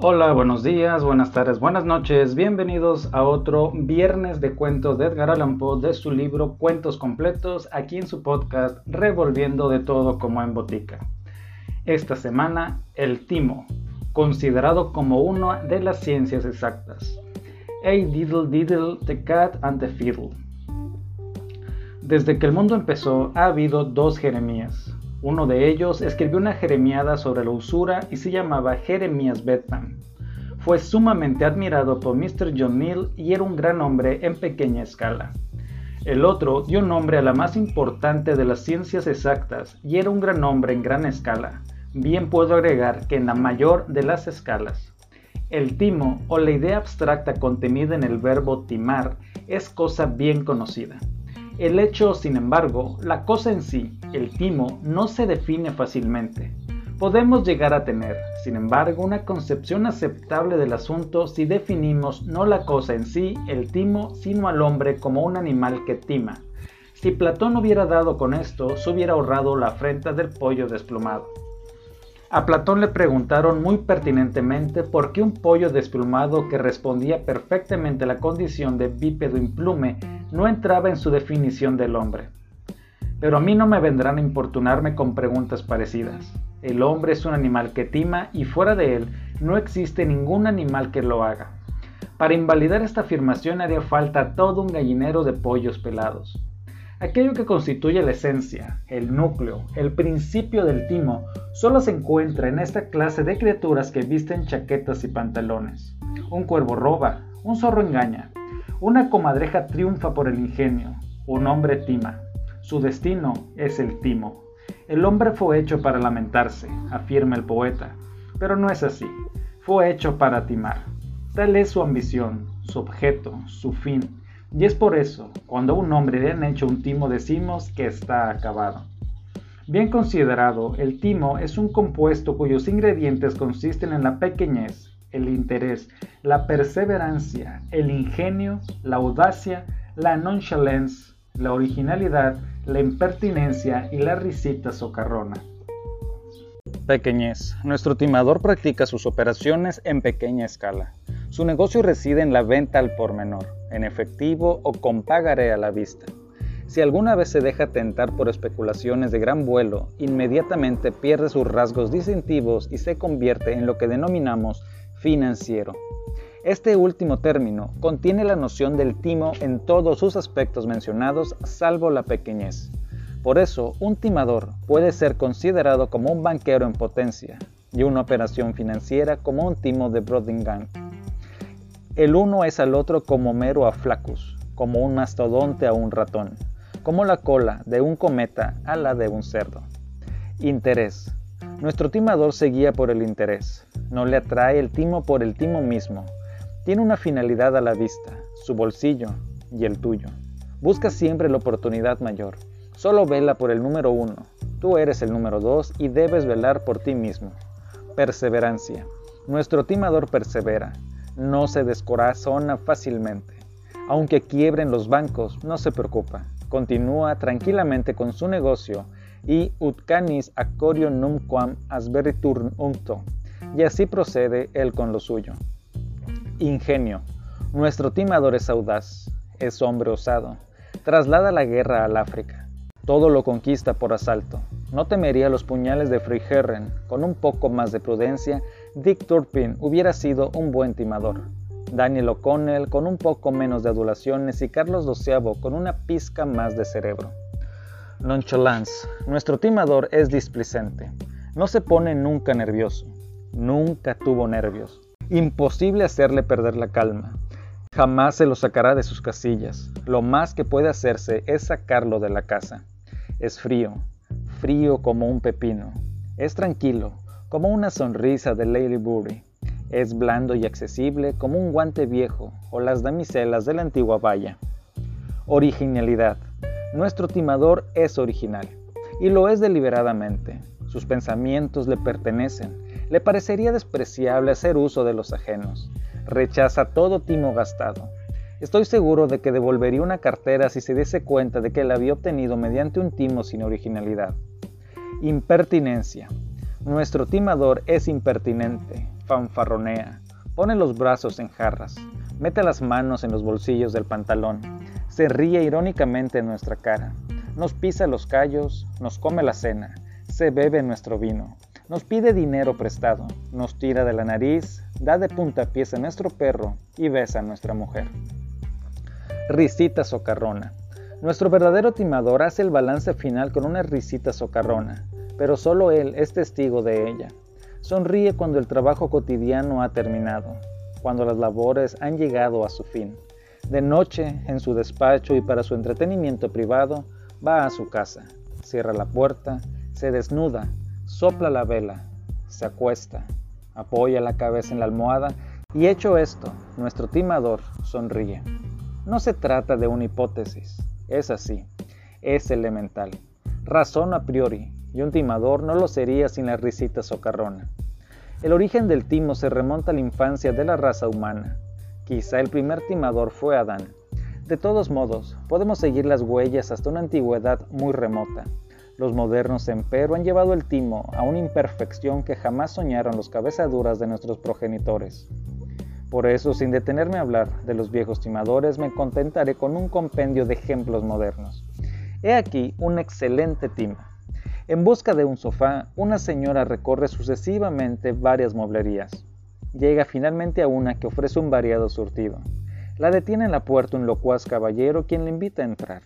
Hola, buenos días, buenas tardes, buenas noches. Bienvenidos a otro viernes de cuentos de Edgar Allan Poe de su libro Cuentos completos aquí en su podcast Revolviendo de todo como en botica. Esta semana, el timo, considerado como una de las ciencias exactas. A diddle diddle, the cat and the fiddle. Desde que el mundo empezó ha habido dos Jeremías, uno de ellos escribió una jeremiada sobre la usura y se llamaba Jeremías Bedpan. Fue sumamente admirado por Mr. John Neal y era un gran hombre en pequeña escala. El otro dio nombre a la más importante de las ciencias exactas y era un gran hombre en gran escala. Bien puedo agregar que en la mayor de las escalas. El timo o la idea abstracta contenida en el verbo timar es cosa bien conocida. El hecho, sin embargo, la cosa en sí, el timo, no se define fácilmente. Podemos llegar a tener, sin embargo, una concepción aceptable del asunto si definimos no la cosa en sí, el timo, sino al hombre como un animal que tima. Si Platón hubiera dado con esto, se hubiera ahorrado la afrenta del pollo desplumado. A Platón le preguntaron muy pertinentemente por qué un pollo desplumado que respondía perfectamente a la condición de bípedo implume no entraba en su definición del hombre. Pero a mí no me vendrán a importunarme con preguntas parecidas. El hombre es un animal que tima y fuera de él no existe ningún animal que lo haga. Para invalidar esta afirmación haría falta todo un gallinero de pollos pelados. Aquello que constituye la esencia, el núcleo, el principio del timo, solo se encuentra en esta clase de criaturas que visten chaquetas y pantalones. Un cuervo roba, un zorro engaña, una comadreja triunfa por el ingenio, un hombre tima. Su destino es el timo. El hombre fue hecho para lamentarse, afirma el poeta, pero no es así. Fue hecho para timar. Tal es su ambición, su objeto, su fin y es por eso, cuando a un hombre le han hecho un timo decimos que está acabado. Bien considerado, el timo es un compuesto cuyos ingredientes consisten en la pequeñez, el interés, la perseverancia, el ingenio, la audacia, la nonchalance, la originalidad, la impertinencia y la risita socarrona. Pequeñez. Nuestro timador practica sus operaciones en pequeña escala. Su negocio reside en la venta al por menor, en efectivo o con pagaré a la vista. Si alguna vez se deja tentar por especulaciones de gran vuelo, inmediatamente pierde sus rasgos distintivos y se convierte en lo que denominamos financiero. Este último término contiene la noción del timo en todos sus aspectos mencionados, salvo la pequeñez. Por eso, un timador puede ser considerado como un banquero en potencia y una operación financiera como un timo de Brodingang. El uno es al otro como mero a flacus, como un mastodonte a un ratón, como la cola de un cometa a la de un cerdo. Interés. Nuestro timador se guía por el interés, no le atrae el timo por el timo mismo. Tiene una finalidad a la vista, su bolsillo y el tuyo. Busca siempre la oportunidad mayor. Solo vela por el número uno. Tú eres el número dos y debes velar por ti mismo. Perseverancia. Nuestro timador persevera no se descorazona fácilmente. Aunque quiebren los bancos, no se preocupa. Continúa tranquilamente con su negocio y ut canis acorio numquam asberitur uncto. Y así procede él con lo suyo. Ingenio. Nuestro timador es audaz, es hombre osado. Traslada la guerra al África. Todo lo conquista por asalto. No temería los puñales de Friherren. Con un poco más de prudencia, Dick Turpin hubiera sido un buen timador. Daniel O'Connell con un poco menos de adulaciones y Carlos Doceavo con una pizca más de cerebro. Nonchalance. Nuestro timador es displicente. No se pone nunca nervioso. Nunca tuvo nervios. Imposible hacerle perder la calma. Jamás se lo sacará de sus casillas. Lo más que puede hacerse es sacarlo de la casa. Es frío, frío como un pepino. Es tranquilo, como una sonrisa de Lady Bury. Es blando y accesible como un guante viejo o las damiselas de la antigua valla. Originalidad. Nuestro timador es original, y lo es deliberadamente. Sus pensamientos le pertenecen. Le parecería despreciable hacer uso de los ajenos. Rechaza todo timo gastado. Estoy seguro de que devolvería una cartera si se diese cuenta de que la había obtenido mediante un timo sin originalidad. Impertinencia. Nuestro timador es impertinente, fanfarronea, pone los brazos en jarras, mete las manos en los bolsillos del pantalón, se ríe irónicamente en nuestra cara, nos pisa los callos, nos come la cena, se bebe nuestro vino, nos pide dinero prestado, nos tira de la nariz, da de puntapiés a nuestro perro y besa a nuestra mujer. Risita socarrona. Nuestro verdadero timador hace el balance final con una risita socarrona, pero solo él es testigo de ella. Sonríe cuando el trabajo cotidiano ha terminado, cuando las labores han llegado a su fin. De noche, en su despacho y para su entretenimiento privado, va a su casa, cierra la puerta, se desnuda, sopla la vela, se acuesta, apoya la cabeza en la almohada y hecho esto, nuestro timador sonríe. No se trata de una hipótesis, es así, es elemental. Razón a priori, y un timador no lo sería sin la risita socarrona. El origen del timo se remonta a la infancia de la raza humana. Quizá el primer timador fue Adán. De todos modos, podemos seguir las huellas hasta una antigüedad muy remota. Los modernos, empero, han llevado el timo a una imperfección que jamás soñaron los cabezaduras de nuestros progenitores. Por eso, sin detenerme a hablar de los viejos timadores, me contentaré con un compendio de ejemplos modernos. He aquí un excelente timo. En busca de un sofá, una señora recorre sucesivamente varias mueblerías. Llega finalmente a una que ofrece un variado surtido. La detiene en la puerta un locuaz caballero quien le invita a entrar.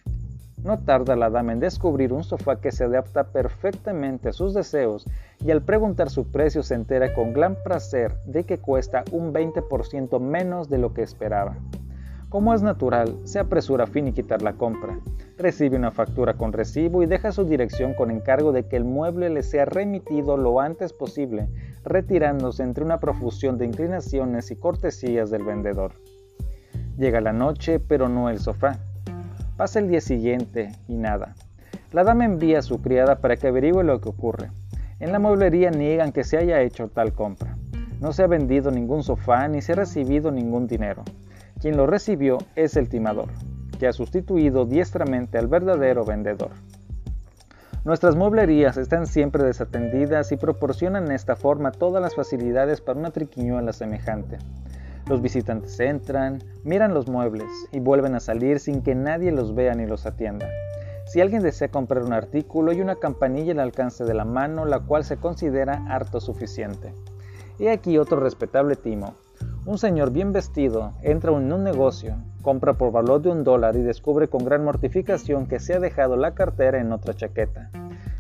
No tarda la dama en descubrir un sofá que se adapta perfectamente a sus deseos y al preguntar su precio se entera con gran placer de que cuesta un 20% menos de lo que esperaba. Como es natural, se apresura a finiquitar la compra, recibe una factura con recibo y deja su dirección con encargo de que el mueble le sea remitido lo antes posible, retirándose entre una profusión de inclinaciones y cortesías del vendedor. Llega la noche, pero no el sofá. Pasa el día siguiente y nada. La dama envía a su criada para que averigüe lo que ocurre. En la mueblería niegan que se haya hecho tal compra. No se ha vendido ningún sofá ni se ha recibido ningún dinero. Quien lo recibió es el timador, que ha sustituido diestramente al verdadero vendedor. Nuestras mueblerías están siempre desatendidas y proporcionan en esta forma todas las facilidades para una triquiñuela semejante. Los visitantes entran, miran los muebles y vuelven a salir sin que nadie los vea ni los atienda. Si alguien desea comprar un artículo, hay una campanilla al alcance de la mano, la cual se considera harto suficiente. He aquí otro respetable timo. Un señor bien vestido entra en un negocio, compra por valor de un dólar y descubre con gran mortificación que se ha dejado la cartera en otra chaqueta.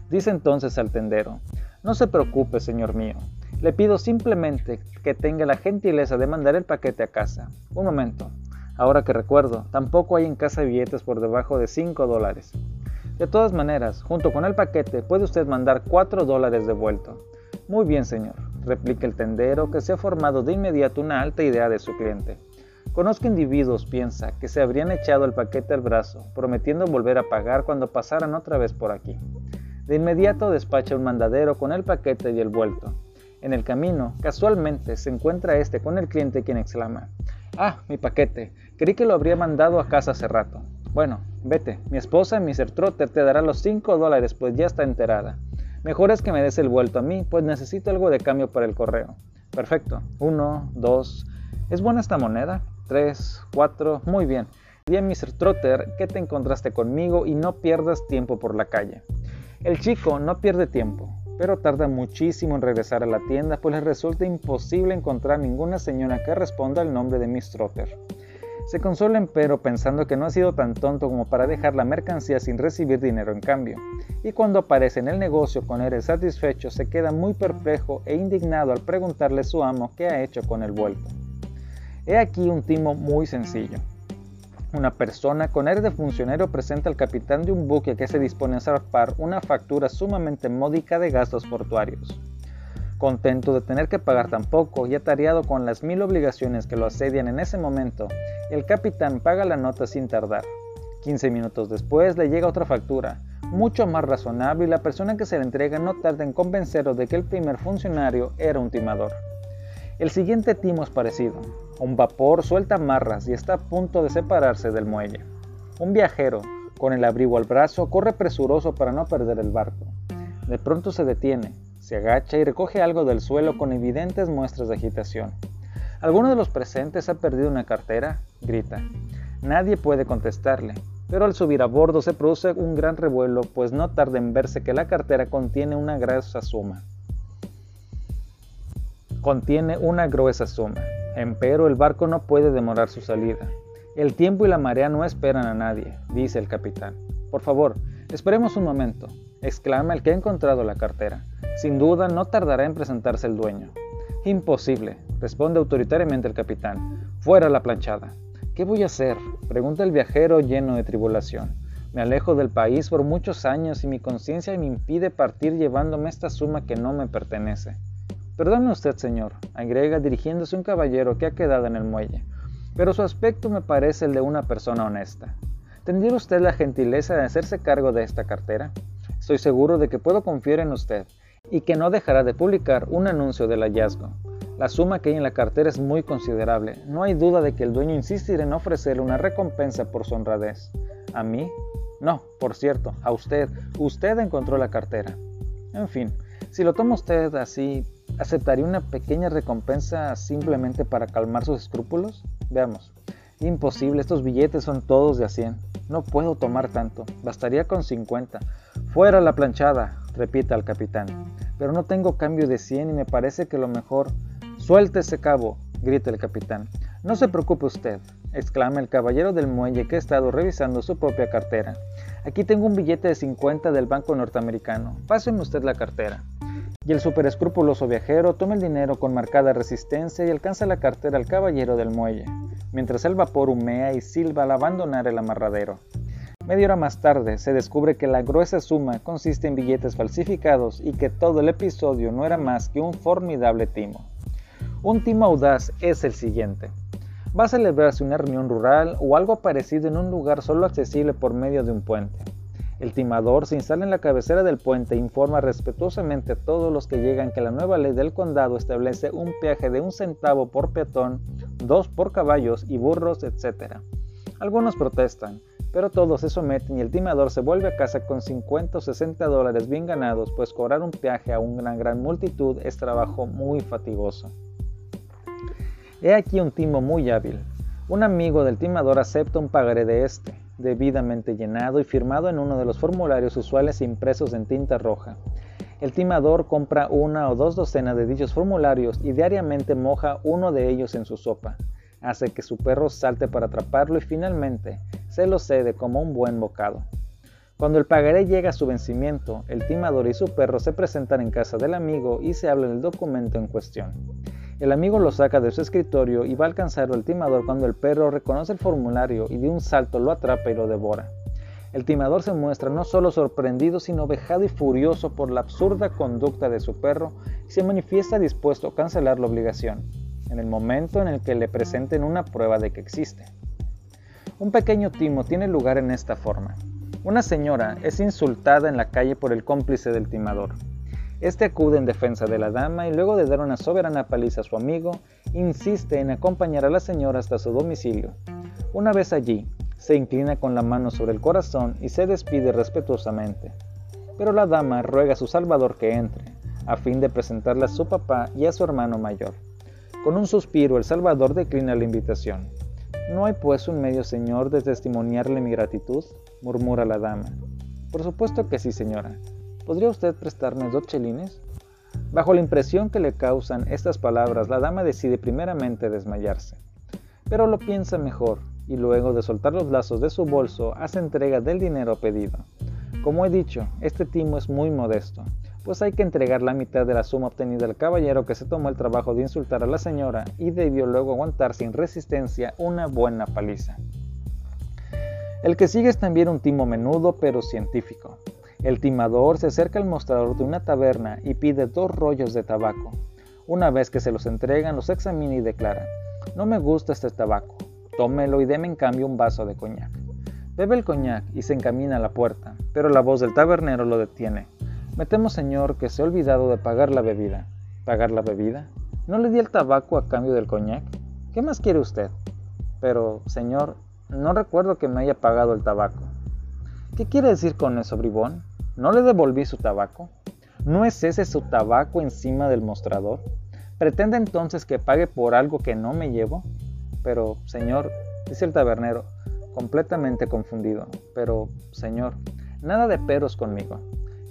Dice entonces al tendero, no se preocupe, señor mío, le pido simplemente que tenga la gentileza de mandar el paquete a casa. Un momento. Ahora que recuerdo, tampoco hay en casa billetes por debajo de 5 dólares. De todas maneras, junto con el paquete puede usted mandar 4 dólares de vuelto. Muy bien, señor, replica el tendero que se ha formado de inmediato una alta idea de su cliente. Conozco individuos, piensa, que se habrían echado el paquete al brazo, prometiendo volver a pagar cuando pasaran otra vez por aquí. De inmediato despacha un mandadero con el paquete y el vuelto. En el camino, casualmente, se encuentra este con el cliente quien exclama, Ah, mi paquete, creí que lo habría mandado a casa hace rato. Bueno, vete, mi esposa, Mr. Trotter, te dará los 5 dólares, pues ya está enterada. Mejor es que me des el vuelto a mí, pues necesito algo de cambio para el correo. Perfecto. Uno, dos. ¿Es buena esta moneda? Tres, cuatro. Muy bien. Bien, Mr. Trotter, que te encontraste conmigo y no pierdas tiempo por la calle. El chico no pierde tiempo pero tarda muchísimo en regresar a la tienda pues le resulta imposible encontrar ninguna señora que responda al nombre de Miss Trotter. Se consola empero pensando que no ha sido tan tonto como para dejar la mercancía sin recibir dinero en cambio, y cuando aparece en el negocio con aire satisfecho se queda muy perplejo e indignado al preguntarle a su amo qué ha hecho con el vuelto. He aquí un timo muy sencillo. Una persona con aire de funcionario presenta al capitán de un buque que se dispone a zarpar una factura sumamente módica de gastos portuarios. Contento de tener que pagar tan poco y atareado con las mil obligaciones que lo asedian en ese momento, el capitán paga la nota sin tardar. 15 minutos después le llega otra factura, mucho más razonable y la persona que se le entrega no tarda en convencerlo de que el primer funcionario era un timador. El siguiente timo es parecido. Un vapor suelta amarras y está a punto de separarse del muelle. Un viajero, con el abrigo al brazo, corre presuroso para no perder el barco. De pronto se detiene, Se agacha y recoge algo del suelo con evidentes muestras de agitación. ¿Alguno de los presentes ha perdido una cartera? grita. Nadie puede contestarle, pero al subir a bordo se produce un gran revuelo, pues no tarda en verse que la cartera contiene una gruesa suma. Contiene una gruesa suma. Empero el barco no puede demorar su salida. El tiempo y la marea no esperan a nadie, dice el capitán. Por favor, esperemos un momento, exclama el que ha encontrado la cartera. Sin duda no tardará en presentarse el dueño. Imposible, responde autoritariamente el capitán. Fuera la planchada. ¿Qué voy a hacer? pregunta el viajero lleno de tribulación. Me alejo del país por muchos años y mi conciencia me impide partir llevándome esta suma que no me pertenece. Perdone usted, señor, agrega dirigiéndose a un caballero que ha quedado en el muelle, pero su aspecto me parece el de una persona honesta. ¿Tendría usted la gentileza de hacerse cargo de esta cartera? Estoy seguro de que puedo confiar en usted y que no dejará de publicar un anuncio del hallazgo. La suma que hay en la cartera es muy considerable. No hay duda de que el dueño insistirá en ofrecerle una recompensa por su honradez. ¿A mí? No, por cierto, a usted. Usted encontró la cartera. En fin, si lo toma usted así, ¿aceptaría una pequeña recompensa simplemente para calmar sus escrúpulos? Veamos. Imposible, estos billetes son todos de a 100. No puedo tomar tanto, bastaría con 50. Fuera la planchada, repita el capitán. Pero no tengo cambio de 100 y me parece que lo mejor Suelte ese cabo, grita el capitán. No se preocupe usted, exclama el caballero del muelle que ha estado revisando su propia cartera. Aquí tengo un billete de 50 del Banco Norteamericano. Páseme usted la cartera. Y el superescrupuloso viajero toma el dinero con marcada resistencia y alcanza la cartera al caballero del muelle, mientras el vapor humea y silba al abandonar el amarradero. Media hora más tarde se descubre que la gruesa suma consiste en billetes falsificados y que todo el episodio no era más que un formidable timo. Un timo audaz es el siguiente. Va a celebrarse una reunión rural o algo parecido en un lugar solo accesible por medio de un puente. El timador se instala en la cabecera del puente e informa respetuosamente a todos los que llegan que la nueva ley del condado establece un peaje de un centavo por peatón, dos por caballos y burros, etc. Algunos protestan, pero todos se someten y el timador se vuelve a casa con 50 o 60 dólares bien ganados, pues cobrar un peaje a una gran multitud es trabajo muy fatigoso. He aquí un timo muy hábil. Un amigo del timador acepta un pagaré de este, debidamente llenado y firmado en uno de los formularios usuales impresos en tinta roja. El timador compra una o dos docenas de dichos formularios y diariamente moja uno de ellos en su sopa. Hace que su perro salte para atraparlo y finalmente se lo cede como un buen bocado. Cuando el pagaré llega a su vencimiento, el timador y su perro se presentan en casa del amigo y se habla del documento en cuestión. El amigo lo saca de su escritorio y va a alcanzarlo el timador cuando el perro reconoce el formulario y de un salto lo atrapa y lo devora. El timador se muestra no solo sorprendido, sino vejado y furioso por la absurda conducta de su perro y se manifiesta dispuesto a cancelar la obligación, en el momento en el que le presenten una prueba de que existe. Un pequeño timo tiene lugar en esta forma. Una señora es insultada en la calle por el cómplice del timador. Este acude en defensa de la dama y luego de dar una soberana paliza a su amigo, insiste en acompañar a la señora hasta su domicilio. Una vez allí, se inclina con la mano sobre el corazón y se despide respetuosamente. Pero la dama ruega a su salvador que entre, a fin de presentarle a su papá y a su hermano mayor. Con un suspiro el salvador declina la invitación. ¿No hay pues un medio, señor, de testimoniarle mi gratitud? murmura la dama. Por supuesto que sí, señora, ¿Podría usted prestarme dos chelines? Bajo la impresión que le causan estas palabras, la dama decide primeramente desmayarse, pero lo piensa mejor y luego de soltar los lazos de su bolso hace entrega del dinero pedido. Como he dicho, este timo es muy modesto, pues hay que entregar la mitad de la suma obtenida al caballero que se tomó el trabajo de insultar a la señora y debió luego aguantar sin resistencia una buena paliza. El que sigue es también un timo menudo pero científico. El timador se acerca al mostrador de una taberna y pide dos rollos de tabaco. Una vez que se los entregan, los examina y declara, no me gusta este tabaco, tómelo y deme en cambio un vaso de coñac. Bebe el coñac y se encamina a la puerta, pero la voz del tabernero lo detiene. Me temo, señor, que se ha olvidado de pagar la bebida. ¿Pagar la bebida? ¿No le di el tabaco a cambio del coñac? ¿Qué más quiere usted? Pero, señor, no recuerdo que me haya pagado el tabaco. ¿Qué quiere decir con eso, bribón? ¿No le devolví su tabaco? ¿No es ese su tabaco encima del mostrador? ¿Pretende entonces que pague por algo que no me llevo? Pero, señor, dice el tabernero, completamente confundido, pero, señor, nada de peros conmigo.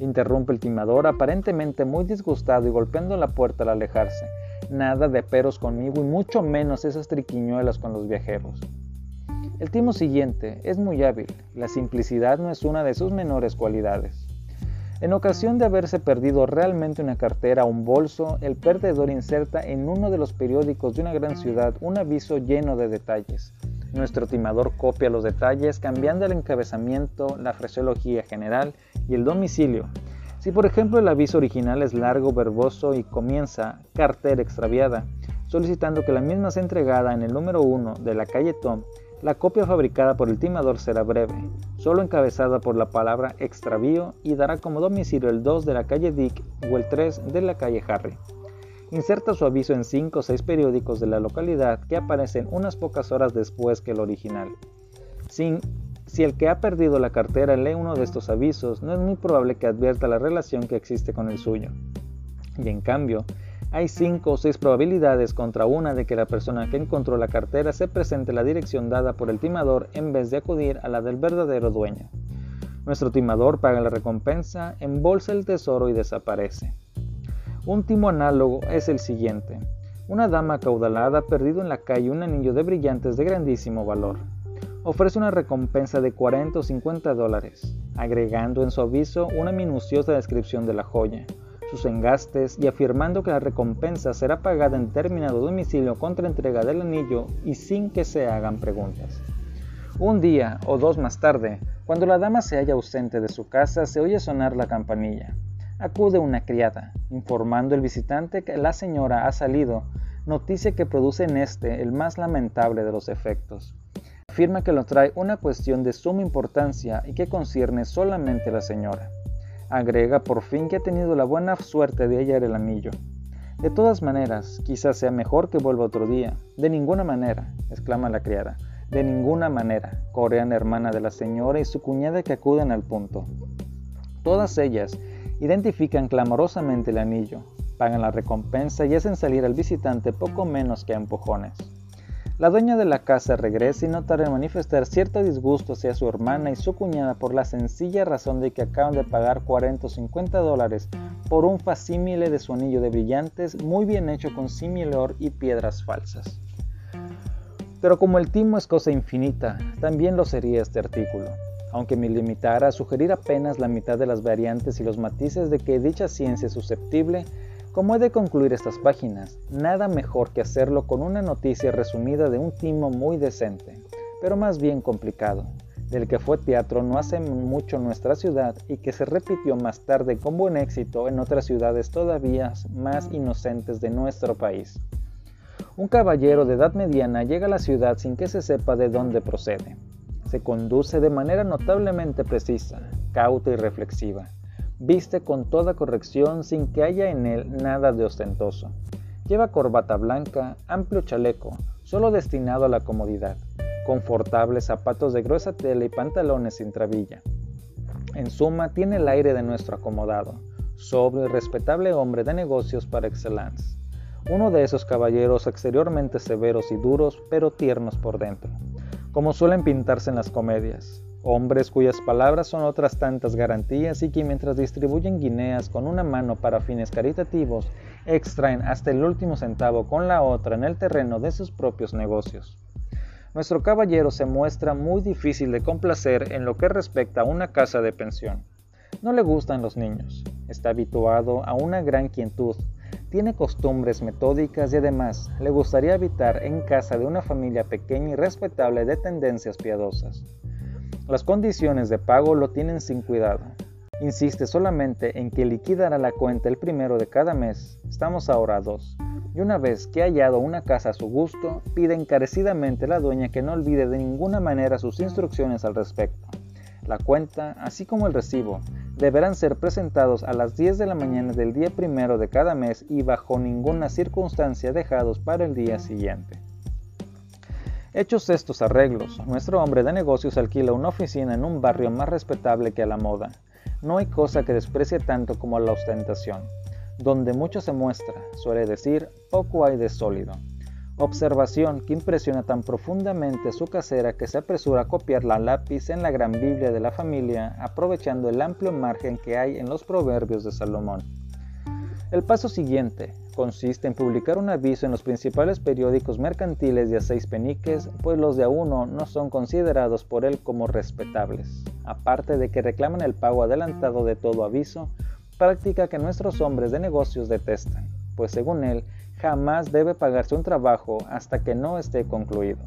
Interrumpe el timador, aparentemente muy disgustado y golpeando la puerta al alejarse. Nada de peros conmigo y mucho menos esas triquiñuelas con los viajeros. El timo siguiente es muy hábil, la simplicidad no es una de sus menores cualidades. En ocasión de haberse perdido realmente una cartera o un bolso, el perdedor inserta en uno de los periódicos de una gran ciudad un aviso lleno de detalles. Nuestro timador copia los detalles cambiando el encabezamiento, la fraseología general y el domicilio. Si por ejemplo el aviso original es largo, verboso y comienza cartera extraviada, solicitando que la misma sea entregada en el número 1 de la calle Tom, la copia fabricada por el timador será breve, solo encabezada por la palabra extravío y dará como domicilio el 2 de la calle Dick o el 3 de la calle Harry. Inserta su aviso en 5 o 6 periódicos de la localidad que aparecen unas pocas horas después que el original. Sin, si el que ha perdido la cartera lee uno de estos avisos, no es muy probable que advierta la relación que existe con el suyo. Y en cambio, hay cinco o seis probabilidades contra una de que la persona que encontró la cartera se presente la dirección dada por el timador en vez de acudir a la del verdadero dueño. Nuestro timador paga la recompensa, embolsa el tesoro y desaparece. Un timo análogo es el siguiente. Una dama acaudalada ha perdido en la calle un anillo de brillantes de grandísimo valor. Ofrece una recompensa de 40 o 50 dólares, agregando en su aviso una minuciosa descripción de la joya, sus engastes y afirmando que la recompensa será pagada en determinado domicilio contra entrega del anillo y sin que se hagan preguntas. Un día o dos más tarde, cuando la dama se halla ausente de su casa, se oye sonar la campanilla. Acude una criada, informando al visitante que la señora ha salido, noticia que produce en este el más lamentable de los efectos. Afirma que lo trae una cuestión de suma importancia y que concierne solamente a la señora. Agrega por fin que ha tenido la buena suerte de hallar el anillo. De todas maneras, quizás sea mejor que vuelva otro día. De ninguna manera, exclama la criada. De ninguna manera, corean hermana de la señora y su cuñada que acuden al punto. Todas ellas identifican clamorosamente el anillo, pagan la recompensa y hacen salir al visitante poco menos que a empujones. La dueña de la casa regresa y no tarda en manifestar cierto disgusto hacia su hermana y su cuñada por la sencilla razón de que acaban de pagar 40 o 50 dólares por un facímile de su anillo de brillantes muy bien hecho con similor y piedras falsas. Pero como el timo es cosa infinita, también lo sería este artículo, aunque me limitara a sugerir apenas la mitad de las variantes y los matices de que dicha ciencia es susceptible como he de concluir estas páginas, nada mejor que hacerlo con una noticia resumida de un timo muy decente, pero más bien complicado, del que fue teatro no hace mucho nuestra ciudad y que se repitió más tarde con buen éxito en otras ciudades todavía más inocentes de nuestro país. Un caballero de edad mediana llega a la ciudad sin que se sepa de dónde procede. Se conduce de manera notablemente precisa, cauta y reflexiva Viste con toda corrección sin que haya en él nada de ostentoso. Lleva corbata blanca, amplio chaleco, solo destinado a la comodidad, confortables zapatos de gruesa tela y pantalones sin trabilla. En suma, tiene el aire de nuestro acomodado, sobrio y respetable hombre de negocios par excellence. Uno de esos caballeros exteriormente severos y duros, pero tiernos por dentro, como suelen pintarse en las comedias, hombres cuyas palabras son otras tantas garantías y que mientras distribuyen guineas con una mano para fines caritativos, extraen hasta el último centavo con la otra en el terreno de sus propios negocios. Nuestro caballero se muestra muy difícil de complacer en lo que respecta a una casa de pensión. No le gustan los niños, está habituado a una gran quietud, tiene costumbres metódicas y además le gustaría habitar en casa de una familia pequeña y respetable de tendencias piadosas. Las condiciones de pago lo tienen sin cuidado. Insiste solamente en que liquidará la cuenta el primero de cada mes. Estamos ahora a dos. Y una vez que ha hallado una casa a su gusto, pide encarecidamente a la dueña que no olvide de ninguna manera sus instrucciones al respecto. La cuenta, así como el recibo, deberán ser presentados a las 10 de la mañana del día primero de cada mes y bajo ninguna circunstancia dejados para el día siguiente. Hechos estos arreglos, nuestro hombre de negocios alquila una oficina en un barrio más respetable que a la moda. No hay cosa que desprecie tanto como la ostentación. Donde mucho se muestra, suele decir, poco hay de sólido. Observación que impresiona tan profundamente a su casera que se apresura a copiar la lápiz en la gran Biblia de la familia, aprovechando el amplio margen que hay en los proverbios de Salomón. El paso siguiente consiste en publicar un aviso en los principales periódicos mercantiles de a seis peniques, pues los de a uno no son considerados por él como respetables, aparte de que reclaman el pago adelantado de todo aviso, práctica que nuestros hombres de negocios detestan, pues según él, jamás debe pagarse un trabajo hasta que no esté concluido.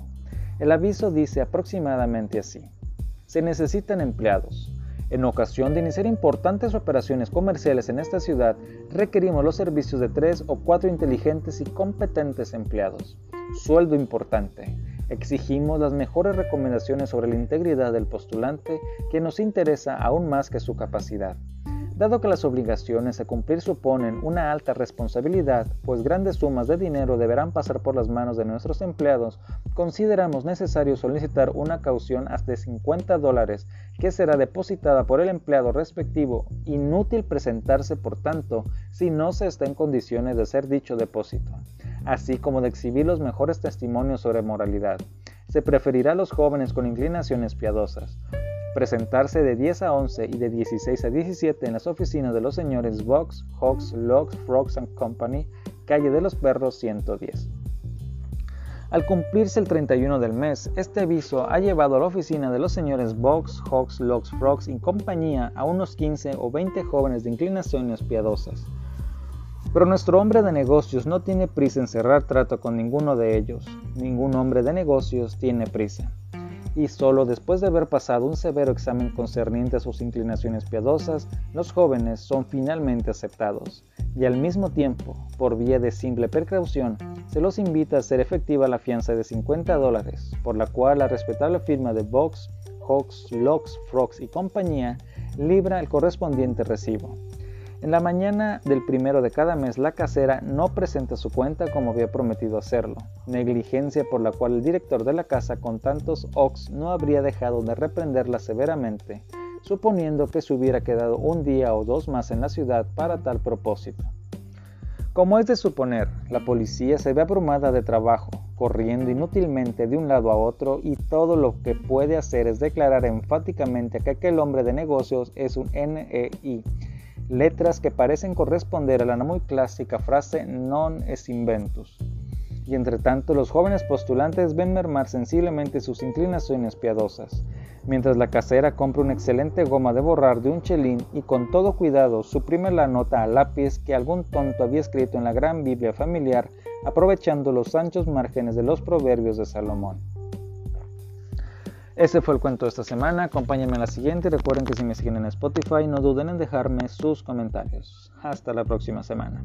El aviso dice aproximadamente así. Se necesitan empleados. En ocasión de iniciar importantes operaciones comerciales en esta ciudad, requerimos los servicios de tres o cuatro inteligentes y competentes empleados. Sueldo importante. Exigimos las mejores recomendaciones sobre la integridad del postulante que nos interesa aún más que su capacidad. Dado que las obligaciones a cumplir suponen una alta responsabilidad, pues grandes sumas de dinero deberán pasar por las manos de nuestros empleados, consideramos necesario solicitar una caución hasta de 50 dólares que será depositada por el empleado respectivo. Inútil presentarse, por tanto, si no se está en condiciones de hacer dicho depósito, así como de exhibir los mejores testimonios sobre moralidad. Se preferirá a los jóvenes con inclinaciones piadosas presentarse de 10 a 11 y de 16 a 17 en las oficinas de los señores Vox, Hawks, Locks, Frogs and Company, calle de los Perros 110. Al cumplirse el 31 del mes, este aviso ha llevado a la oficina de los señores Vox, Hawks, Locks, Frogs y compañía a unos 15 o 20 jóvenes de inclinaciones piadosas. Pero nuestro hombre de negocios no tiene prisa en cerrar trato con ninguno de ellos. Ningún hombre de negocios tiene prisa y solo después de haber pasado un severo examen concerniente a sus inclinaciones piadosas, los jóvenes son finalmente aceptados, y al mismo tiempo, por vía de simple precaución, se los invita a hacer efectiva la fianza de 50 dólares, por la cual la respetable firma de Box, Hawks, Locks, Frogs y compañía libra el correspondiente recibo. En la mañana del primero de cada mes la casera no presenta su cuenta como había prometido hacerlo, negligencia por la cual el director de la casa con tantos ox no habría dejado de reprenderla severamente, suponiendo que se hubiera quedado un día o dos más en la ciudad para tal propósito. Como es de suponer, la policía se ve abrumada de trabajo, corriendo inútilmente de un lado a otro y todo lo que puede hacer es declarar enfáticamente que aquel hombre de negocios es un NEI letras que parecen corresponder a la muy clásica frase non es inventus. Y entre tanto los jóvenes postulantes ven mermar sensiblemente sus inclinaciones piadosas, mientras la casera compra una excelente goma de borrar de un chelín y con todo cuidado suprime la nota a lápiz que algún tonto había escrito en la gran Biblia familiar, aprovechando los anchos márgenes de los proverbios de Salomón. Ese fue el cuento de esta semana. Acompáñenme en la siguiente y recuerden que si me siguen en Spotify no duden en dejarme sus comentarios. Hasta la próxima semana.